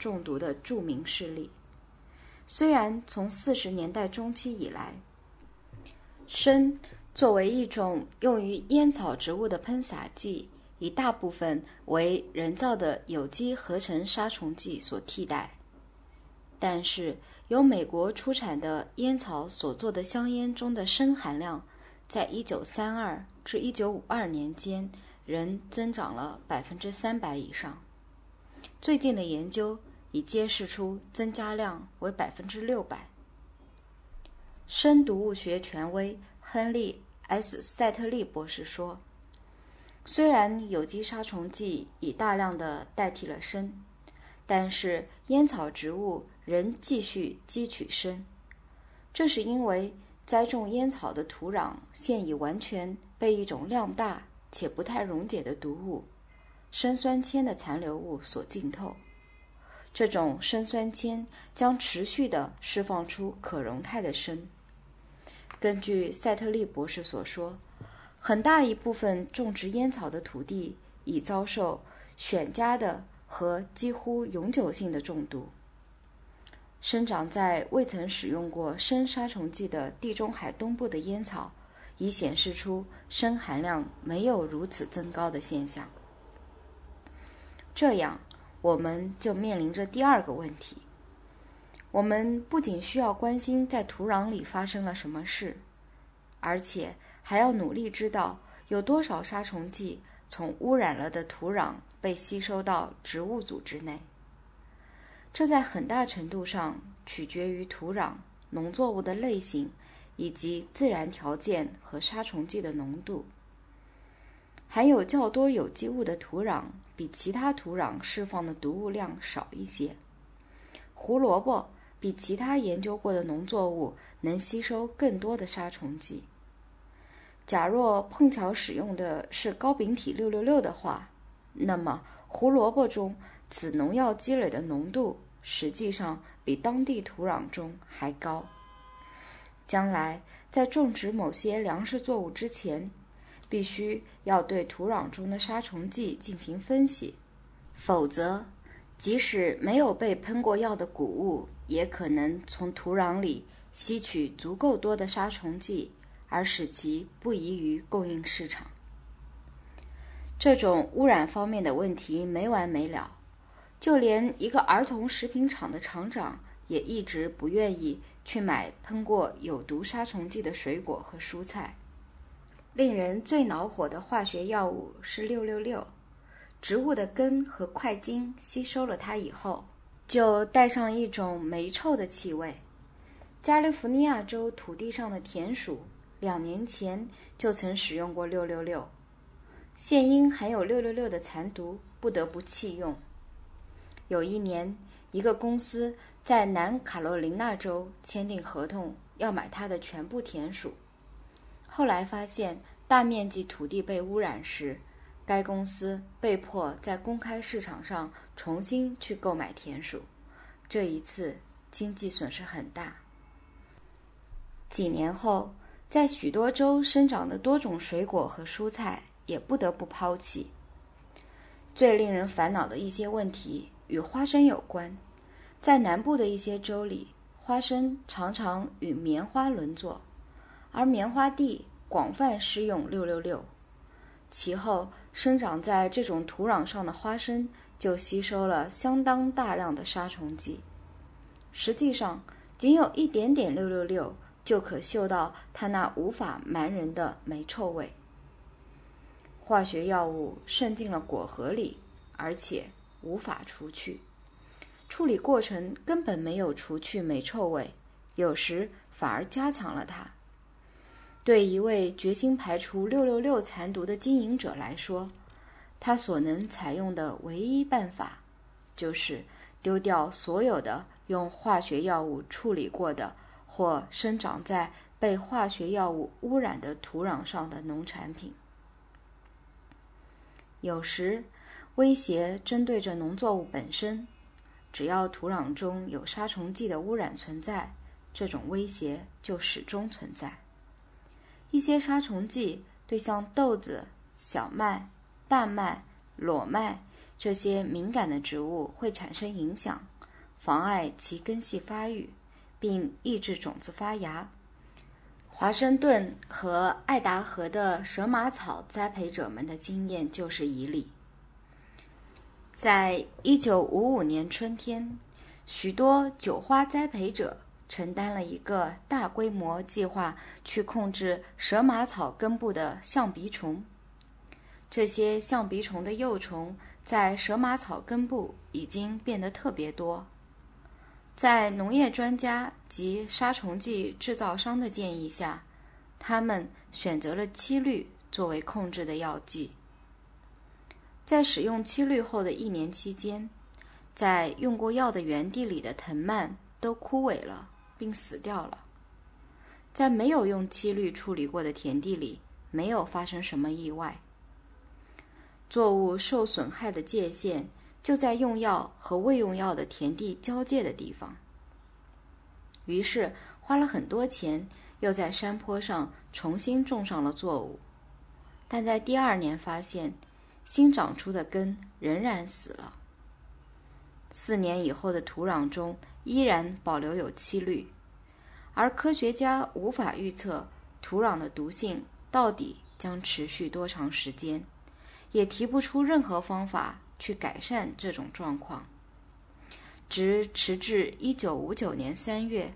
中毒的著名事例。虽然从四十年代中期以来，砷作为一种用于烟草植物的喷洒剂，以大部分为人造的有机合成杀虫剂所替代，但是由美国出产的烟草所做的香烟中的砷含量，在一九三二至一九五二年间仍增长了百分之三百以上。最近的研究已揭示出增加量为百分之六百。砷毒物学权威亨利 ·S· 塞特利博士说。虽然有机杀虫剂已大量的代替了砷，但是烟草植物仍继续汲取砷。这是因为栽种烟草的土壤现已完全被一种量大且不太溶解的毒物——砷酸铅的残留物所浸透。这种砷酸铅将持续地释放出可溶态的砷。根据塞特利博士所说。很大一部分种植烟草的土地已遭受选佳的和几乎永久性的中毒。生长在未曾使用过砷杀虫剂的地中海东部的烟草，已显示出砷含量没有如此增高的现象。这样，我们就面临着第二个问题：我们不仅需要关心在土壤里发生了什么事，而且。还要努力知道有多少杀虫剂从污染了的土壤被吸收到植物组织内。这在很大程度上取决于土壤、农作物的类型以及自然条件和杀虫剂的浓度。含有较多有机物的土壤比其他土壤释放的毒物量少一些。胡萝卜比其他研究过的农作物能吸收更多的杀虫剂。假若碰巧使用的是高丙体六六六的话，那么胡萝卜中此农药积累的浓度实际上比当地土壤中还高。将来在种植某些粮食作物之前，必须要对土壤中的杀虫剂进行分析，否则，即使没有被喷过药的谷物，也可能从土壤里吸取足够多的杀虫剂。而使其不宜于供应市场。这种污染方面的问题没完没了，就连一个儿童食品厂的厂长也一直不愿意去买喷过有毒杀虫剂的水果和蔬菜。令人最恼火的化学药物是六六六，植物的根和块茎吸收了它以后，就带上一种霉臭的气味。加利福尼亚州土地上的田鼠。两年前就曾使用过六六六，现因含有六六六的残毒，不得不弃用。有一年，一个公司在南卡罗琳纳州签订合同，要买它的全部田鼠。后来发现大面积土地被污染时，该公司被迫在公开市场上重新去购买田鼠。这一次经济损失很大。几年后。在许多州生长的多种水果和蔬菜也不得不抛弃。最令人烦恼的一些问题与花生有关。在南部的一些州里，花生常常与棉花轮作，而棉花地广泛施用六六六。其后，生长在这种土壤上的花生就吸收了相当大量的杀虫剂。实际上，仅有一点点六六六。就可嗅到它那无法瞒人的霉臭味。化学药物渗进了果核里，而且无法除去。处理过程根本没有除去霉臭味，有时反而加强了它。对一位决心排除六六六残毒的经营者来说，他所能采用的唯一办法，就是丢掉所有的用化学药物处理过的。或生长在被化学药物污染的土壤上的农产品。有时，威胁针对着农作物本身。只要土壤中有杀虫剂的污染存在，这种威胁就始终存在。一些杀虫剂对像豆子、小麦、大麦、裸麦、这些敏感的植物会产生影响，妨碍其根系发育，并抑制种子发芽。华盛顿和爱达荷的蛇麻草栽培者们的经验就是一例。在一九五五年春天，许多酒花栽培者承担了一个大规模计划，去控制蛇麻草根部的象鼻虫。这些象鼻虫的幼虫。在蛇麻草根部已经变得特别多，在农业专家及杀虫剂制造商的建议下，他们选择了七氯作为控制的药剂。在使用七氯后的一年期间，在用过药的园地里的藤蔓都枯萎了并死掉了。在没有用七氯处理过的田地里，没有发生什么意外。作物受损害的界限就在用药和未用药的田地交界的地方。于是花了很多钱，又在山坡上重新种上了作物，但在第二年发现，新长出的根仍然死了。四年以后的土壤中依然保留有七氯，而科学家无法预测土壤的毒性到底将持续多长时间。也提不出任何方法去改善这种状况，直迟至一九五九年三月，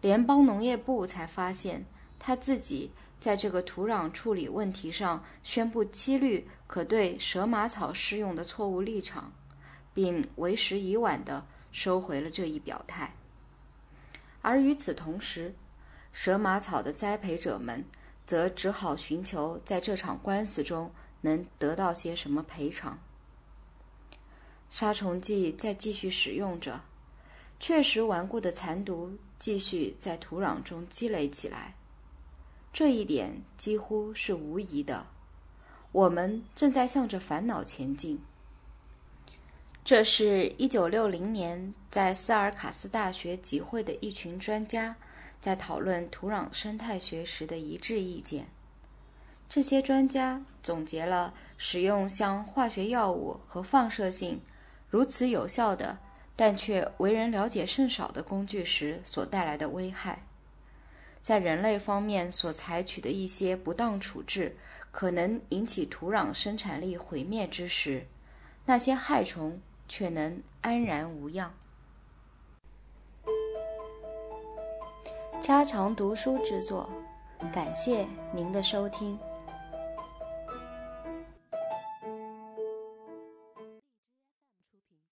联邦农业部才发现他自己在这个土壤处理问题上宣布七氯可对蛇麻草适用的错误立场，并为时已晚地收回了这一表态。而与此同时，蛇麻草的栽培者们则只好寻求在这场官司中。能得到些什么赔偿？杀虫剂在继续使用着，确实顽固的残毒继续在土壤中积累起来，这一点几乎是无疑的。我们正在向着烦恼前进。这是一九六零年在斯尔卡斯大学集会的一群专家在讨论土壤生态学时的一致意见。这些专家总结了使用像化学药物和放射性如此有效的，但却为人了解甚少的工具时所带来的危害。在人类方面所采取的一些不当处置可能引起土壤生产力毁灭之时，那些害虫却能安然无恙。家常读书之作，感谢您的收听。